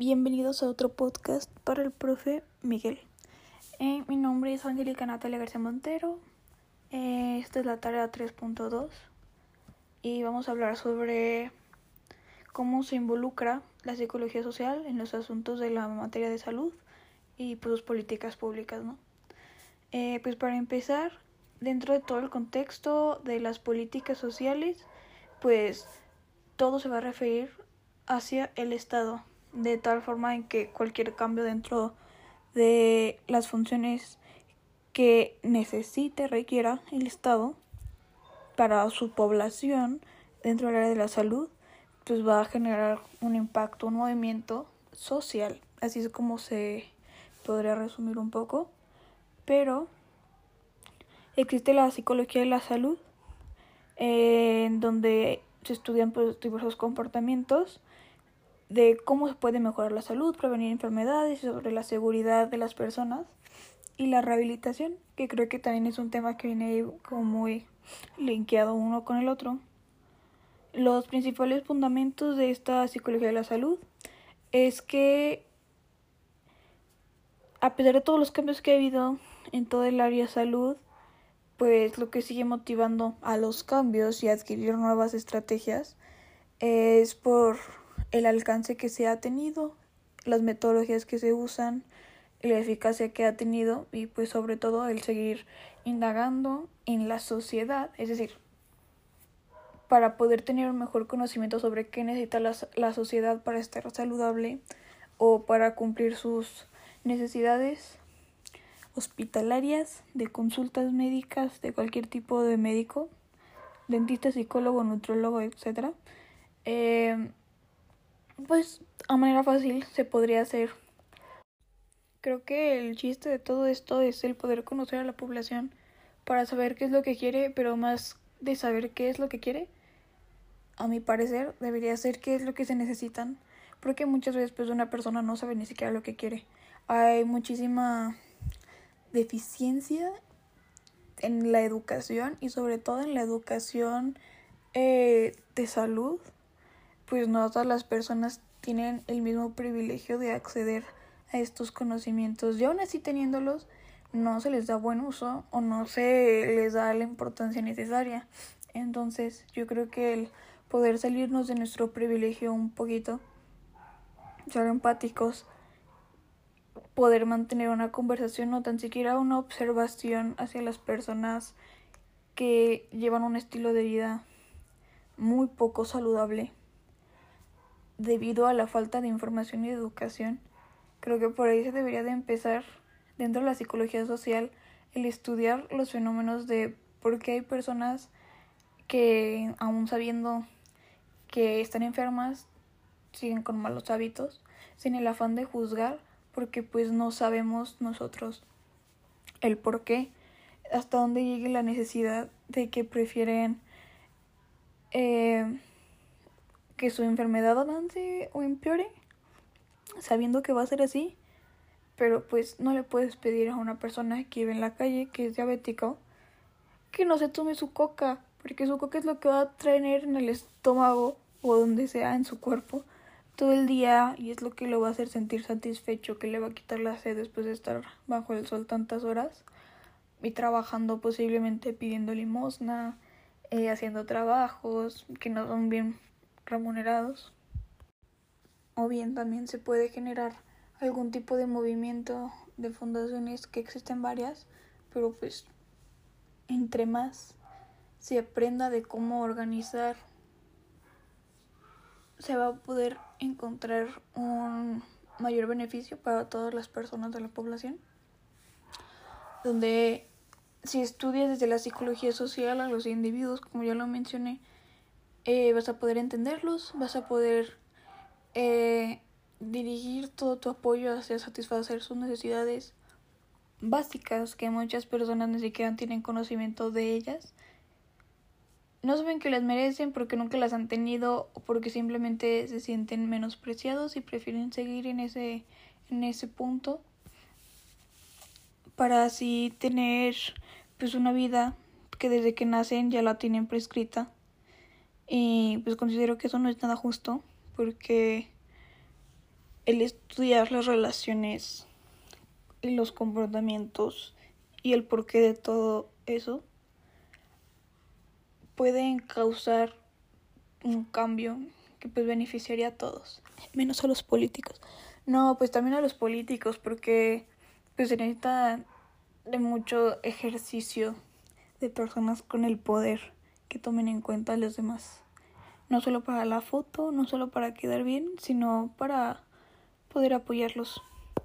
Bienvenidos a otro podcast para el profe Miguel. Eh, mi nombre es Angélica Natalia García Montero. Eh, esta es la tarea 3.2 y vamos a hablar sobre cómo se involucra la psicología social en los asuntos de la materia de salud y pues sus políticas públicas, ¿no? Eh, pues para empezar, dentro de todo el contexto de las políticas sociales, pues todo se va a referir hacia el Estado, de tal forma en que cualquier cambio dentro de las funciones que necesite, requiera el Estado para su población dentro del área de la salud, pues va a generar un impacto, un movimiento social. Así es como se podría resumir un poco. Pero existe la psicología de la salud, eh, en donde se estudian pues, diversos comportamientos de cómo se puede mejorar la salud, prevenir enfermedades, sobre la seguridad de las personas y la rehabilitación, que creo que también es un tema que viene como muy linkeado uno con el otro. Los principales fundamentos de esta psicología de la salud es que a pesar de todos los cambios que ha habido en todo el área de salud, pues lo que sigue motivando a los cambios y adquirir nuevas estrategias es por el alcance que se ha tenido, las metodologías que se usan, la eficacia que ha tenido y pues sobre todo el seguir indagando en la sociedad, es decir, para poder tener un mejor conocimiento sobre qué necesita la, la sociedad para estar saludable o para cumplir sus necesidades hospitalarias, de consultas médicas de cualquier tipo de médico, dentista, psicólogo, nutrólogo, etc. pues a manera fácil se podría hacer. Creo que el chiste de todo esto es el poder conocer a la población para saber qué es lo que quiere, pero más de saber qué es lo que quiere, a mi parecer debería ser qué es lo que se necesitan, porque muchas veces pues una persona no sabe ni siquiera lo que quiere. Hay muchísima deficiencia en la educación y sobre todo en la educación eh, de salud pues no todas las personas tienen el mismo privilegio de acceder a estos conocimientos y aún así teniéndolos no se les da buen uso o no se les da la importancia necesaria. Entonces yo creo que el poder salirnos de nuestro privilegio un poquito, ser empáticos, poder mantener una conversación o tan siquiera una observación hacia las personas que llevan un estilo de vida muy poco saludable debido a la falta de información y educación. Creo que por ahí se debería de empezar dentro de la psicología social el estudiar los fenómenos de por qué hay personas que aún sabiendo que están enfermas siguen con malos hábitos sin el afán de juzgar porque pues no sabemos nosotros el por qué hasta dónde llegue la necesidad de que prefieren eh, que su enfermedad avance o empeore, sabiendo que va a ser así, pero pues no le puedes pedir a una persona que vive en la calle, que es diabético, que no se tome su coca, porque su coca es lo que va a traer en el estómago o donde sea en su cuerpo todo el día y es lo que lo va a hacer sentir satisfecho, que le va a quitar la sed después de estar bajo el sol tantas horas y trabajando posiblemente pidiendo limosna, eh, haciendo trabajos que no son bien remunerados. O bien también se puede generar algún tipo de movimiento de fundaciones que existen varias, pero pues entre más se aprenda de cómo organizar, se va a poder encontrar un mayor beneficio para todas las personas de la población. Donde si estudias desde la psicología social a los individuos, como ya lo mencioné, eh, vas a poder entenderlos, vas a poder eh, dirigir todo tu apoyo hacia satisfacer sus necesidades básicas que muchas personas ni siquiera tienen conocimiento de ellas. No saben que las merecen porque nunca las han tenido o porque simplemente se sienten menospreciados y prefieren seguir en ese, en ese punto para así tener pues una vida que desde que nacen ya la tienen prescrita y pues considero que eso no es nada justo porque el estudiar las relaciones y los comportamientos y el porqué de todo eso pueden causar un cambio que pues beneficiaría a todos, menos a los políticos. No, pues también a los políticos porque pues se necesita de mucho ejercicio de personas con el poder que tomen en cuenta a los demás. No solo para la foto, no solo para quedar bien, sino para poder apoyarlos.